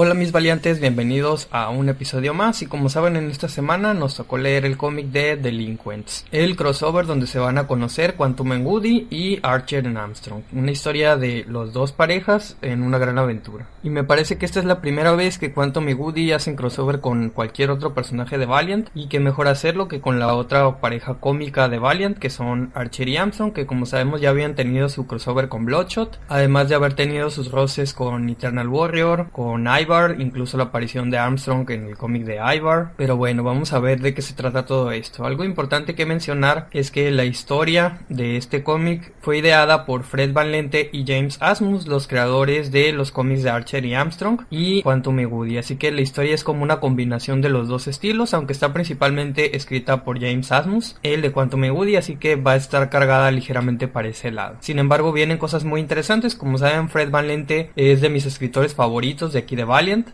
Hola mis valientes, bienvenidos a un episodio más y como saben en esta semana nos tocó leer el cómic de Delinquents, el crossover donde se van a conocer Quantum and Woody y Archer and Armstrong, una historia de los dos parejas en una gran aventura. Y me parece que esta es la primera vez que Quantum y Woody hacen crossover con cualquier otro personaje de Valiant y que mejor hacerlo que con la otra pareja cómica de Valiant que son Archer y Armstrong que como sabemos ya habían tenido su crossover con Bloodshot, además de haber tenido sus roces con Eternal Warrior, con Ivan incluso la aparición de Armstrong en el cómic de Ivar. Pero bueno, vamos a ver de qué se trata todo esto. Algo importante que mencionar es que la historia de este cómic fue ideada por Fred Van Lente y James Asmus, los creadores de los cómics de Archer y Armstrong y Quantum Woody. Así que la historia es como una combinación de los dos estilos, aunque está principalmente escrita por James Asmus, el de Quantum Woody, así que va a estar cargada ligeramente para ese lado. Sin embargo, vienen cosas muy interesantes. Como saben, Fred Van Lente es de mis escritores favoritos de aquí de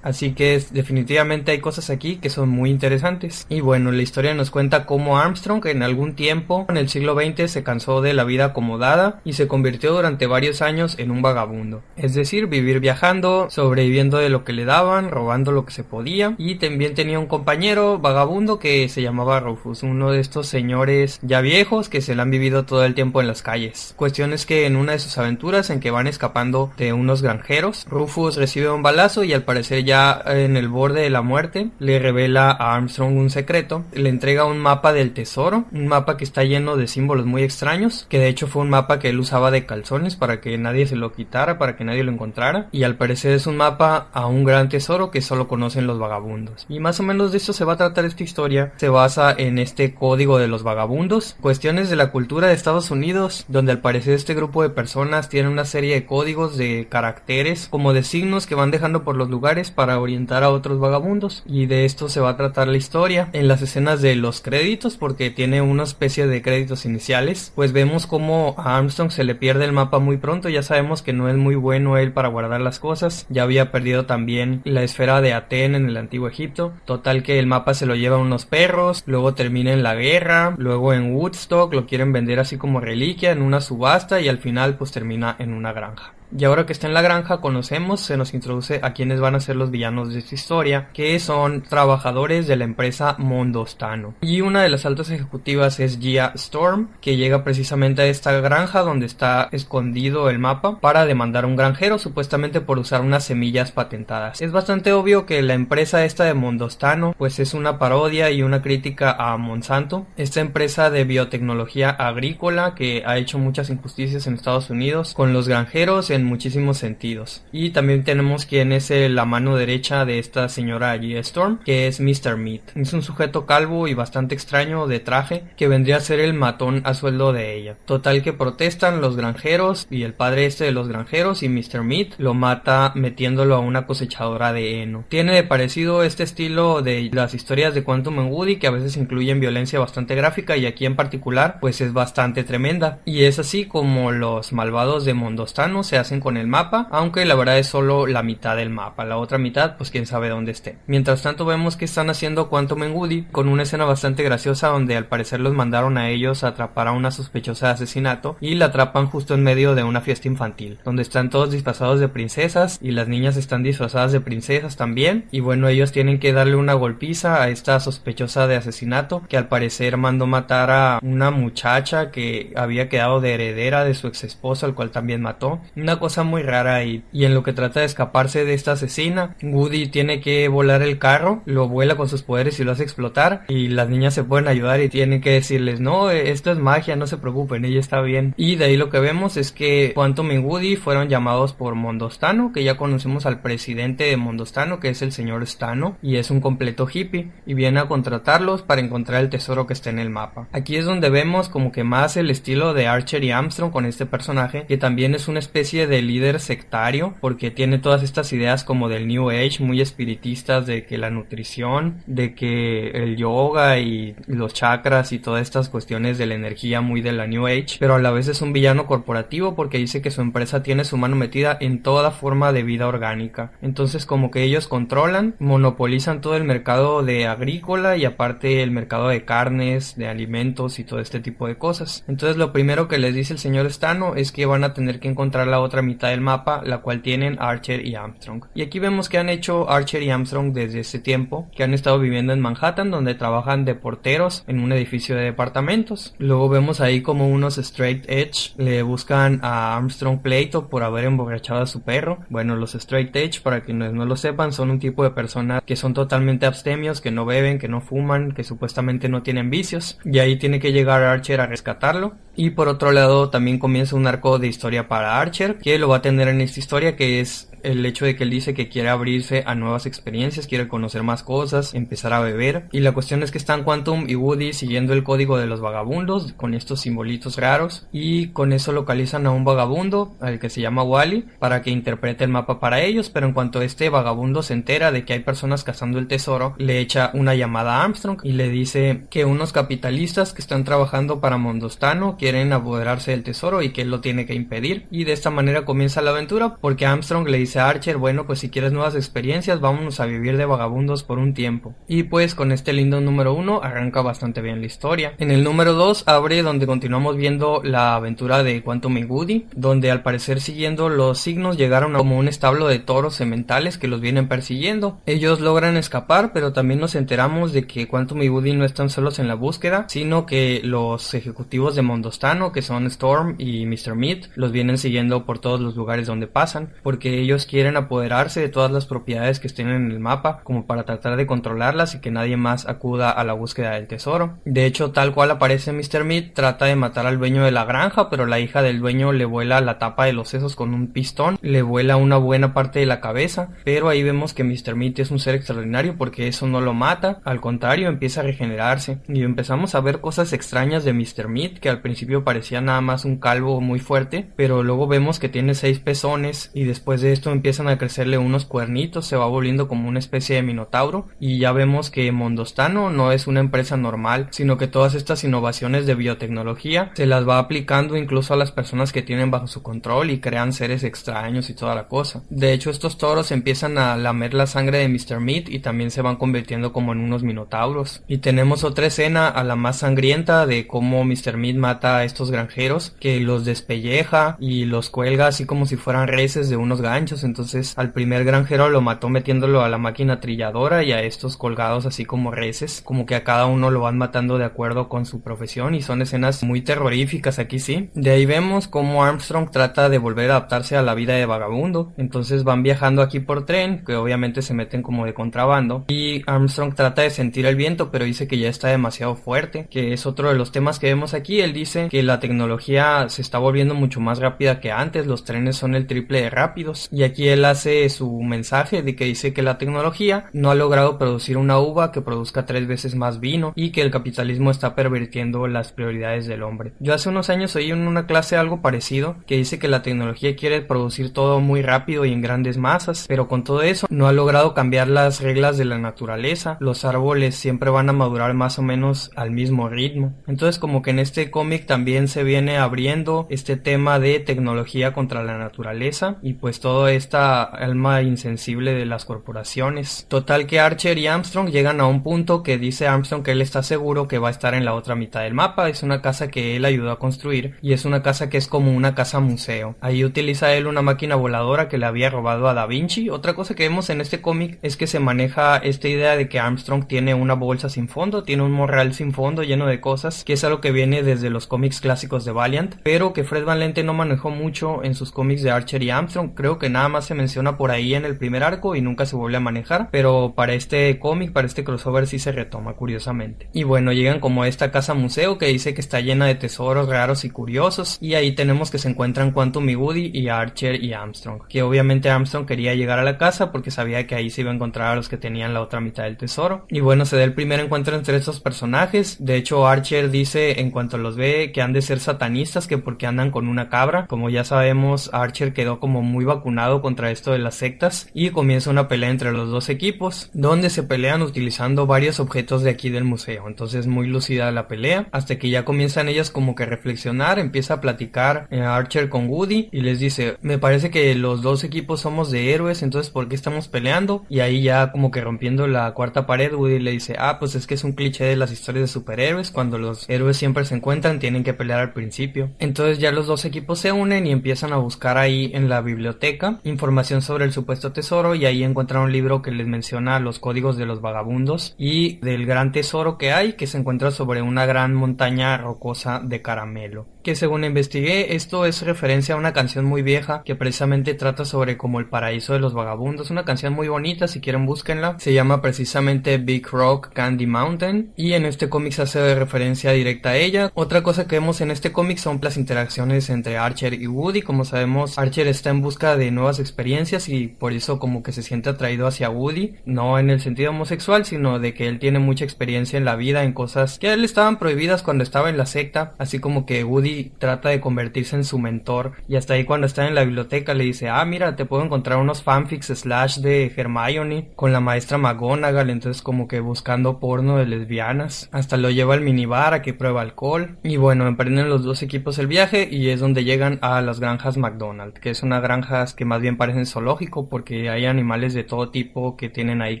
así que definitivamente hay cosas aquí que son muy interesantes. Y bueno, la historia nos cuenta cómo Armstrong en algún tiempo en el siglo XX se cansó de la vida acomodada y se convirtió durante varios años en un vagabundo. Es decir, vivir viajando, sobreviviendo de lo que le daban, robando lo que se podía. Y también tenía un compañero vagabundo que se llamaba Rufus, uno de estos señores ya viejos que se le han vivido todo el tiempo en las calles. Cuestión es que en una de sus aventuras en que van escapando de unos granjeros, Rufus recibe un balazo y al parecer ya en el borde de la muerte, le revela a Armstrong un secreto, le entrega un mapa del tesoro, un mapa que está lleno de símbolos muy extraños, que de hecho fue un mapa que él usaba de calzones para que nadie se lo quitara, para que nadie lo encontrara, y al parecer es un mapa a un gran tesoro que solo conocen los vagabundos. Y más o menos de esto se va a tratar esta historia, se basa en este código de los vagabundos, cuestiones de la cultura de Estados Unidos, donde al parecer este grupo de personas tiene una serie de códigos de caracteres, como de signos que van dejando por los lugares para orientar a otros vagabundos y de esto se va a tratar la historia. En las escenas de los créditos porque tiene una especie de créditos iniciales pues vemos como a Armstrong se le pierde el mapa muy pronto. Ya sabemos que no es muy bueno él para guardar las cosas. Ya había perdido también la esfera de Aten en el antiguo Egipto. Total que el mapa se lo lleva unos perros luego termina en la guerra luego en Woodstock lo quieren vender así como reliquia en una subasta y al final pues termina en una granja y ahora que está en la granja conocemos, se nos introduce a quienes van a ser los villanos de esta historia, que son trabajadores de la empresa Mondostano. Y una de las altas ejecutivas es Gia Storm, que llega precisamente a esta granja donde está escondido el mapa para demandar a un granjero supuestamente por usar unas semillas patentadas. Es bastante obvio que la empresa esta de Mondostano pues es una parodia y una crítica a Monsanto, esta empresa de biotecnología agrícola que ha hecho muchas injusticias en Estados Unidos con los granjeros muchísimos sentidos. Y también tenemos quien es la mano derecha de esta señora G. Storm, que es Mr. Meat. Es un sujeto calvo y bastante extraño de traje que vendría a ser el matón a sueldo de ella. Total que protestan los granjeros y el padre este de los granjeros y Mr. Meat lo mata metiéndolo a una cosechadora de heno. Tiene de parecido este estilo de las historias de Quantum and Woody que a veces incluyen violencia bastante gráfica y aquí en particular pues es bastante tremenda. Y es así como los malvados de Mondostano se hacen con el mapa, aunque la verdad es solo la mitad del mapa, la otra mitad pues quién sabe dónde esté. Mientras tanto vemos que están haciendo Quantum en Woody con una escena bastante graciosa donde al parecer los mandaron a ellos a atrapar a una sospechosa de asesinato y la atrapan justo en medio de una fiesta infantil, donde están todos disfrazados de princesas y las niñas están disfrazadas de princesas también. Y bueno ellos tienen que darle una golpiza a esta sospechosa de asesinato que al parecer mandó matar a una muchacha que había quedado de heredera de su ex esposo al cual también mató. Una cosa muy rara y, en lo que trata de escaparse de esta asesina, Woody tiene que volar el carro, lo vuela con sus poderes y lo hace explotar y las niñas se pueden ayudar y tienen que decirles no, esto es magia, no se preocupen, ella está bien. Y de ahí lo que vemos es que Quantum y Woody fueron llamados por Mondostano, que ya conocemos al presidente de Mondostano, que es el señor Stano, y es un completo hippie, y viene a contratarlos para encontrar el tesoro que está en el mapa. Aquí es donde vemos como que más el estilo de Archer y Armstrong con este personaje, que también es una especie de de líder sectario porque tiene todas estas ideas como del New Age muy espiritistas de que la nutrición, de que el yoga y los chakras y todas estas cuestiones de la energía muy de la New Age, pero a la vez es un villano corporativo porque dice que su empresa tiene su mano metida en toda forma de vida orgánica. Entonces como que ellos controlan, monopolizan todo el mercado de agrícola y aparte el mercado de carnes, de alimentos y todo este tipo de cosas. Entonces lo primero que les dice el señor Stano es que van a tener que encontrar la otra otra mitad del mapa, la cual tienen Archer y Armstrong. Y aquí vemos que han hecho Archer y Armstrong desde ese tiempo, que han estado viviendo en Manhattan, donde trabajan de porteros en un edificio de departamentos. Luego vemos ahí como unos straight edge le buscan a Armstrong pleito por haber emborrachado a su perro. Bueno, los straight edge, para quienes no lo sepan, son un tipo de personas que son totalmente abstemios, que no beben, que no fuman, que supuestamente no tienen vicios. Y ahí tiene que llegar Archer a rescatarlo. Y por otro lado también comienza un arco de historia para Archer, que lo va a tener en esta historia que es el hecho de que él dice que quiere abrirse a nuevas experiencias, quiere conocer más cosas, empezar a beber. Y la cuestión es que están Quantum y Woody siguiendo el código de los vagabundos con estos simbolitos raros y con eso localizan a un vagabundo, al que se llama Wally, para que interprete el mapa para ellos, pero en cuanto este vagabundo se entera de que hay personas cazando el tesoro, le echa una llamada a Armstrong y le dice que unos capitalistas que están trabajando para Mondostano quieren apoderarse del tesoro y que él lo tiene que impedir y de esta manera comienza la aventura porque Armstrong le dice Archer, bueno, pues si quieres nuevas experiencias, vámonos a vivir de vagabundos por un tiempo. Y pues con este lindo número uno arranca bastante bien la historia. En el número 2 abre donde continuamos viendo la aventura de Quantum y Woody, donde al parecer siguiendo los signos llegaron a como un establo de toros sementales que los vienen persiguiendo. Ellos logran escapar, pero también nos enteramos de que Quantum y Woody no están solos en la búsqueda, sino que los ejecutivos de Mondostano, que son Storm y Mr. Meat, los vienen siguiendo por todos los lugares donde pasan, porque ellos quieren apoderarse de todas las propiedades que estén en el mapa como para tratar de controlarlas y que nadie más acuda a la búsqueda del tesoro. De hecho, tal cual aparece Mr. Meat, trata de matar al dueño de la granja, pero la hija del dueño le vuela la tapa de los sesos con un pistón, le vuela una buena parte de la cabeza, pero ahí vemos que Mr. Meat es un ser extraordinario porque eso no lo mata, al contrario empieza a regenerarse y empezamos a ver cosas extrañas de Mr. Meat que al principio parecía nada más un calvo muy fuerte, pero luego vemos que tiene seis pezones y después de esto empiezan a crecerle unos cuernitos, se va volviendo como una especie de minotauro y ya vemos que Mondostano no es una empresa normal, sino que todas estas innovaciones de biotecnología se las va aplicando incluso a las personas que tienen bajo su control y crean seres extraños y toda la cosa. De hecho, estos toros empiezan a lamer la sangre de Mr. Meat y también se van convirtiendo como en unos minotauros. Y tenemos otra escena a la más sangrienta de cómo Mr. Meat mata a estos granjeros, que los despelleja y los cuelga así como si fueran reses de unos ganchos entonces al primer granjero lo mató metiéndolo a la máquina trilladora y a estos colgados así como reces, como que a cada uno lo van matando de acuerdo con su profesión y son escenas muy terroríficas aquí sí. De ahí vemos cómo Armstrong trata de volver a adaptarse a la vida de vagabundo, entonces van viajando aquí por tren, que obviamente se meten como de contrabando y Armstrong trata de sentir el viento pero dice que ya está demasiado fuerte, que es otro de los temas que vemos aquí, él dice que la tecnología se está volviendo mucho más rápida que antes, los trenes son el triple de rápidos y aquí él hace su mensaje de que dice que la tecnología no ha logrado producir una uva que produzca tres veces más vino y que el capitalismo está pervirtiendo las prioridades del hombre. Yo hace unos años oí en una clase algo parecido que dice que la tecnología quiere producir todo muy rápido y en grandes masas, pero con todo eso no ha logrado cambiar las reglas de la naturaleza. Los árboles siempre van a madurar más o menos al mismo ritmo. Entonces como que en este cómic también se viene abriendo este tema de tecnología contra la naturaleza y pues todo esta alma insensible de las corporaciones. Total que Archer y Armstrong llegan a un punto que dice Armstrong que él está seguro que va a estar en la otra mitad del mapa. Es una casa que él ayudó a construir y es una casa que es como una casa museo. Ahí utiliza él una máquina voladora que le había robado a Da Vinci. Otra cosa que vemos en este cómic es que se maneja esta idea de que Armstrong tiene una bolsa sin fondo, tiene un morral sin fondo lleno de cosas, que es algo que viene desde los cómics clásicos de Valiant, pero que Fred Van Lente no manejó mucho en sus cómics de Archer y Armstrong. Creo que nada más se menciona por ahí en el primer arco y nunca se vuelve a manejar, pero para este cómic, para este crossover sí se retoma curiosamente. Y bueno, llegan como a esta casa museo que dice que está llena de tesoros raros y curiosos y ahí tenemos que se encuentran Quantum y Woody y Archer y Armstrong, que obviamente Armstrong quería llegar a la casa porque sabía que ahí se iba a encontrar a los que tenían la otra mitad del tesoro. Y bueno, se da el primer encuentro entre estos personajes, de hecho Archer dice en cuanto los ve que han de ser satanistas que porque andan con una cabra, como ya sabemos Archer quedó como muy vacunado contra esto de las sectas y comienza una pelea entre los dos equipos donde se pelean utilizando varios objetos de aquí del museo. Entonces muy lucida la pelea hasta que ya comienzan ellas como que reflexionar, empieza a platicar eh, Archer con Woody y les dice, me parece que los dos equipos somos de héroes, entonces ¿por qué estamos peleando? Y ahí ya como que rompiendo la cuarta pared, Woody le dice, ah, pues es que es un cliché de las historias de superhéroes, cuando los héroes siempre se encuentran, tienen que pelear al principio. Entonces ya los dos equipos se unen y empiezan a buscar ahí en la biblioteca información sobre el supuesto tesoro y ahí encuentran un libro que les menciona los códigos de los vagabundos y del gran tesoro que hay que se encuentra sobre una gran montaña rocosa de caramelo que según investigué esto es referencia a una canción muy vieja que precisamente trata sobre como el paraíso de los vagabundos, una canción muy bonita, si quieren búsquenla, se llama precisamente Big Rock Candy Mountain y en este cómic se hace referencia directa a ella. Otra cosa que vemos en este cómic son las interacciones entre Archer y Woody, como sabemos Archer está en busca de nuevas experiencias y por eso como que se siente atraído hacia Woody, no en el sentido homosexual, sino de que él tiene mucha experiencia en la vida, en cosas que a él estaban prohibidas cuando estaba en la secta, así como que Woody trata de convertirse en su mentor. Y hasta ahí cuando está en la biblioteca le dice, ah, mira, te puedo encontrar unos fanfics slash de Hermione con la maestra McGonagall, entonces como que buscando porno de lesbianas, hasta lo lleva al minibar a que prueba alcohol. Y bueno, emprenden los dos equipos el viaje y es donde llegan a las granjas McDonald, que es una granjas que más bien parecen zoológico porque hay animales de todo tipo que tienen ahí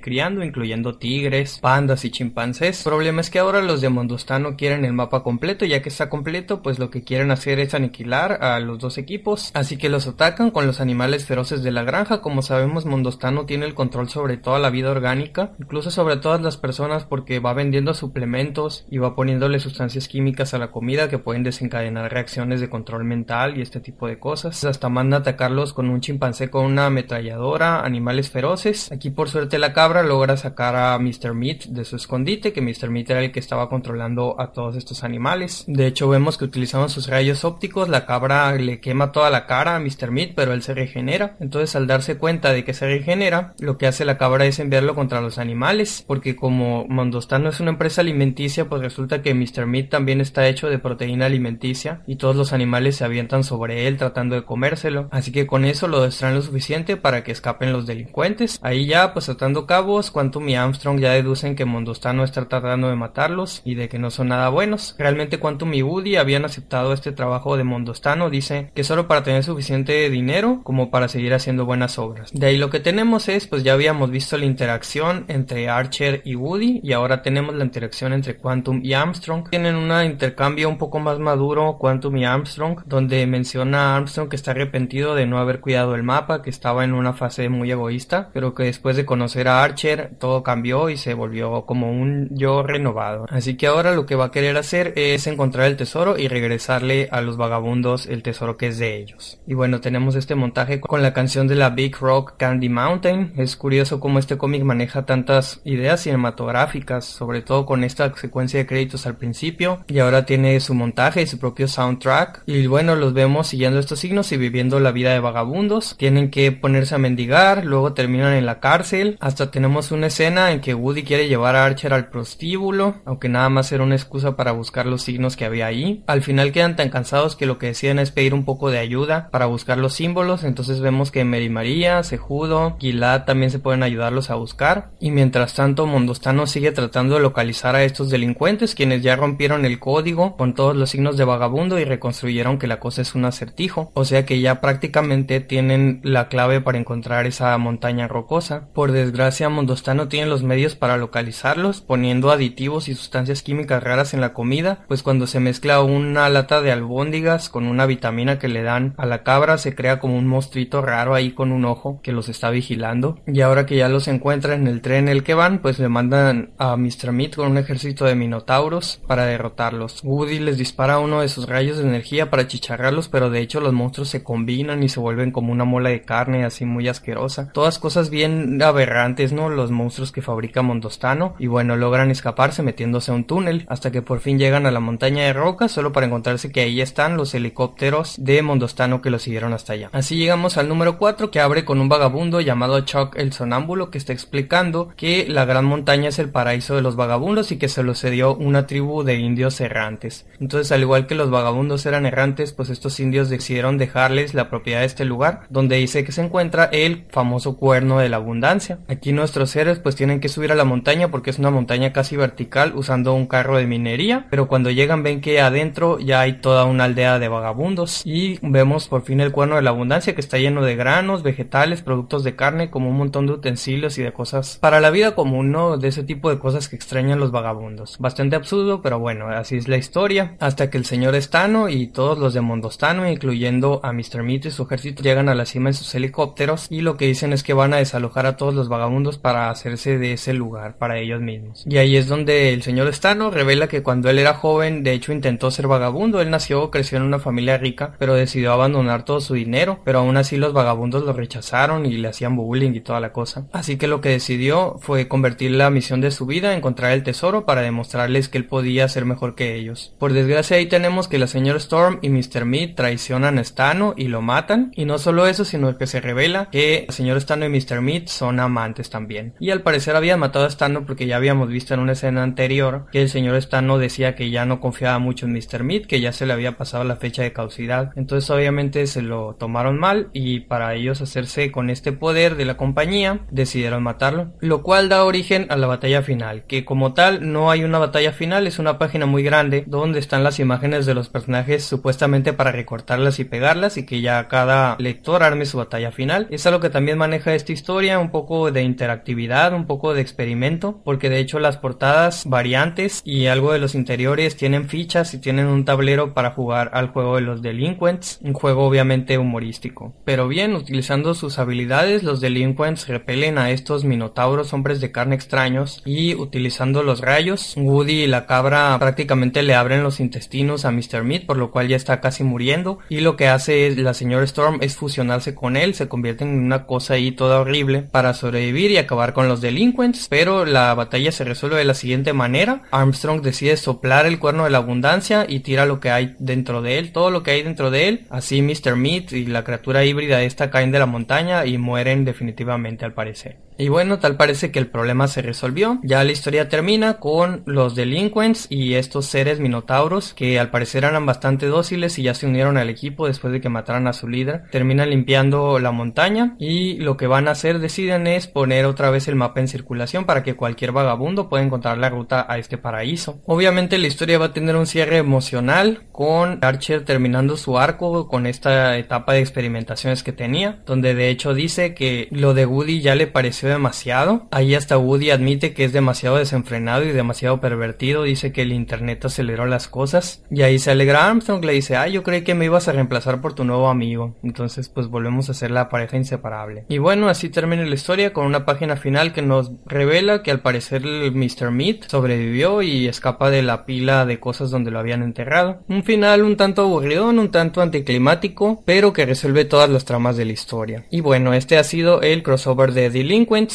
criando, incluyendo tigres, pandas y chimpancés. El problema es que ahora los de Mondostano quieren el mapa completo, ya que está completo, pues lo que quieren hacer es aniquilar a los dos equipos, así que los atacan con los animales feroces de la granja. Como sabemos, Mondostano tiene el control sobre toda la vida orgánica, incluso sobre todas las personas porque va vendiendo suplementos y va poniéndole sustancias químicas a la comida que pueden desencadenar reacciones de control mental y este tipo de cosas. Hasta manda atacarlos con un chimpancé con una ametralladora, animales feroces. Aquí por suerte la cabra logra sacar a Mr. Meat de su escondite, que Mr. Meat era el que estaba controlando a todos estos animales. De hecho vemos que utilizamos sus rayos ópticos, la cabra le quema toda la cara a Mr. Meat, pero él se regenera. Entonces, al darse cuenta de que se regenera, lo que hace la cabra es enviarlo contra los animales, porque como Mondostan no es una empresa alimenticia, pues resulta que Mr. Meat también está hecho de proteína alimenticia y todos los animales se avientan sobre él tratando de comérselo. Así que con eso lo distraen lo suficiente para que escapen los delincuentes. Ahí ya, pues atando cabos, Quantum y Armstrong ya deducen que Mondostan no está tratando de matarlos y de que no son nada buenos. Realmente Quantum y Woody habían aceptado este trabajo de Mondostano dice que solo para tener suficiente dinero como para seguir haciendo buenas obras. De ahí lo que tenemos es, pues ya habíamos visto la interacción entre Archer y Woody y ahora tenemos la interacción entre Quantum y Armstrong. Tienen un intercambio un poco más maduro Quantum y Armstrong donde menciona a Armstrong que está arrepentido de no haber cuidado el mapa, que estaba en una fase muy egoísta, pero que después de conocer a Archer todo cambió y se volvió como un yo renovado. Así que ahora lo que va a querer hacer es encontrar el tesoro y regresar a los vagabundos el tesoro que es de ellos. Y bueno, tenemos este montaje con la canción de la Big Rock Candy Mountain. Es curioso cómo este cómic maneja tantas ideas cinematográficas, sobre todo con esta secuencia de créditos al principio. Y ahora tiene su montaje y su propio soundtrack. Y bueno, los vemos siguiendo estos signos y viviendo la vida de vagabundos. Tienen que ponerse a mendigar, luego terminan en la cárcel. Hasta tenemos una escena en que Woody quiere llevar a Archer al prostíbulo, aunque nada más era una excusa para buscar los signos que había ahí. Al final que tan cansados que lo que deciden es pedir un poco de ayuda para buscar los símbolos. Entonces vemos que Mary María, Sejudo, Gilad también se pueden ayudarlos a buscar. Y mientras tanto, Mondostano sigue tratando de localizar a estos delincuentes, quienes ya rompieron el código con todos los signos de vagabundo y reconstruyeron que la cosa es un acertijo. O sea que ya prácticamente tienen la clave para encontrar esa montaña rocosa. Por desgracia, Mondostano tiene los medios para localizarlos, poniendo aditivos y sustancias químicas raras en la comida, pues cuando se mezcla una lata de albóndigas con una vitamina que le dan a la cabra, se crea como un monstruito raro ahí con un ojo que los está vigilando. Y ahora que ya los encuentran en el tren en el que van, pues le mandan a Mr. Meat con un ejército de minotauros para derrotarlos. Woody les dispara uno de sus rayos de energía para chicharrarlos, pero de hecho los monstruos se combinan y se vuelven como una mola de carne así muy asquerosa. Todas cosas bien aberrantes, ¿no? Los monstruos que fabrica Mondostano. Y bueno, logran escaparse metiéndose a un túnel hasta que por fin llegan a la montaña de roca solo para encontrar que ahí están los helicópteros de Mondostano que lo siguieron hasta allá. Así llegamos al número 4 que abre con un vagabundo llamado Chuck el Sonámbulo que está explicando que la gran montaña es el paraíso de los vagabundos y que se lo cedió una tribu de indios errantes. Entonces al igual que los vagabundos eran errantes, pues estos indios decidieron dejarles la propiedad de este lugar donde dice que se encuentra el famoso cuerno de la abundancia. Aquí nuestros seres pues tienen que subir a la montaña porque es una montaña casi vertical usando un carro de minería, pero cuando llegan ven que adentro ya hay toda una aldea de vagabundos y vemos por fin el cuerno de la abundancia que está lleno de granos, vegetales, productos de carne, como un montón de utensilios y de cosas para la vida común, ¿no? De ese tipo de cosas que extrañan los vagabundos. Bastante absurdo, pero bueno, así es la historia. Hasta que el señor Stano y todos los de Mondostano, incluyendo a Mr. Meat y su ejército, llegan a la cima en sus helicópteros y lo que dicen es que van a desalojar a todos los vagabundos para hacerse de ese lugar para ellos mismos. Y ahí es donde el señor Stano revela que cuando él era joven, de hecho intentó ser vagabundo, él nació, creció en una familia rica, pero decidió abandonar todo su dinero, pero aún así los vagabundos lo rechazaron y le hacían bullying y toda la cosa. Así que lo que decidió fue convertir la misión de su vida, encontrar el tesoro para demostrarles que él podía ser mejor que ellos. Por desgracia ahí tenemos que la señora Storm y Mr. Meat traicionan a Stano y lo matan, y no solo eso, sino que se revela que el señor Stano y Mr. Meat son amantes también. Y al parecer habían matado a Stano porque ya habíamos visto en una escena anterior que el señor Stano decía que ya no confiaba mucho en Mr. Meat, que ya se le había pasado la fecha de causidad. Entonces obviamente se lo tomaron mal y para ellos hacerse con este poder de la compañía decidieron matarlo. Lo cual da origen a la batalla final, que como tal no hay una batalla final, es una página muy grande donde están las imágenes de los personajes supuestamente para recortarlas y pegarlas y que ya cada lector arme su batalla final. Es algo que también maneja esta historia, un poco de interactividad, un poco de experimento, porque de hecho las portadas variantes y algo de los interiores tienen fichas y tienen un tablero para jugar al juego de los delinquents, un juego obviamente humorístico. Pero bien, utilizando sus habilidades, los delinquents repelen a estos minotauros hombres de carne extraños y utilizando los rayos, Woody y la cabra prácticamente le abren los intestinos a Mr. Meat, por lo cual ya está casi muriendo y lo que hace la señora Storm es fusionarse con él, se convierte en una cosa ahí toda horrible para sobrevivir y acabar con los delinquents, pero la batalla se resuelve de la siguiente manera. Armstrong decide soplar el cuerno de la abundancia y tira lo que hay dentro de él, todo lo que hay dentro de él. Así Mr. Meat y la criatura híbrida esta caen de la montaña y mueren definitivamente al parecer. Y bueno, tal parece que el problema se resolvió. Ya la historia termina con los delinquents y estos seres minotauros que al parecer eran bastante dóciles y ya se unieron al equipo después de que mataran a su líder. Terminan limpiando la montaña y lo que van a hacer deciden es poner otra vez el mapa en circulación para que cualquier vagabundo pueda encontrar la ruta a este paraíso. Obviamente la historia va a tener un cierre emocional con Archer terminando su arco con esta etapa de experimentaciones que tenía, donde de hecho dice que lo de Woody ya le pareció demasiado. Ahí hasta Woody admite que es demasiado desenfrenado y demasiado pervertido, dice que el internet aceleró las cosas. Y ahí se alegra Armstrong, le dice, ah, yo creí que me ibas a reemplazar por tu nuevo amigo. Entonces pues volvemos a ser la pareja inseparable. Y bueno, así termina la historia con una página final que nos revela que al parecer el Mr. Meat sobrevivió y escapa de la pila de cosas donde lo habían enterrado. Un final un tanto aburridón, un tanto anticlimático, pero que resuelve todas las tramas de la historia. Y bueno, este ha sido el crossover de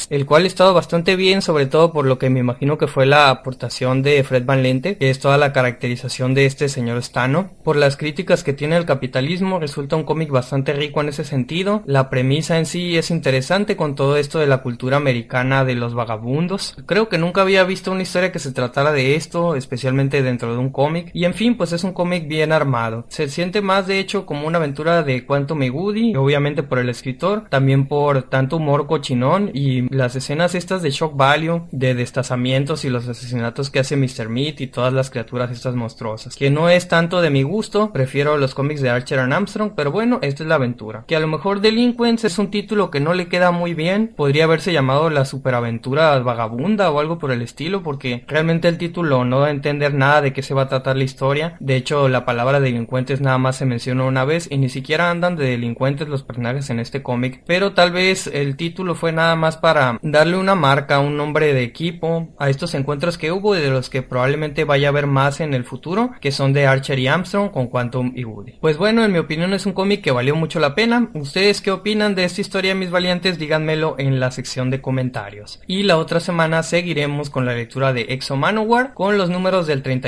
El cual ha estado bastante bien, sobre todo por lo que me imagino que fue la aportación de Fred Van Lente, que es toda la caracterización de este señor Stano. Por las críticas que tiene el capitalismo, resulta un cómic bastante rico en ese sentido. La premisa en sí es interesante con todo esto de la cultura americana de los vagabundos. Creo que nunca había visto una historia que se tratara de esto, especialmente dentro de un cómic. Y en fin, pues es un cómic bien armado. Se siente más de hecho como una aventura de Quantum y obviamente por el escritor, también por tanto humor cochinón y las escenas estas de shock value, de destazamientos y los asesinatos que hace Mr. Meat y todas las criaturas estas monstruosas. Que no es tanto de mi gusto, prefiero los cómics de Archer and Armstrong, pero bueno, esta es la aventura. Que a lo mejor Delinquents es un título que no le queda muy bien, podría haberse llamado la superaventura vagabunda o algo por el estilo, porque realmente el título no da a entender nada de qué se va a tratar la historia. De hecho, la palabra delincuentes nada más se menciona una vez y ni siquiera andan de delincuentes los personajes en este cómic, pero tal vez el título fue nada para darle una marca, un nombre de equipo a estos encuentros que hubo y de los que probablemente vaya a haber más en el futuro, que son de Archer y Armstrong con Quantum y Woody. Pues bueno, en mi opinión es un cómic que valió mucho la pena. ¿Ustedes qué opinan de esta historia, mis valientes? Díganmelo en la sección de comentarios. Y la otra semana seguiremos con la lectura de Exo Manowar con los números del 38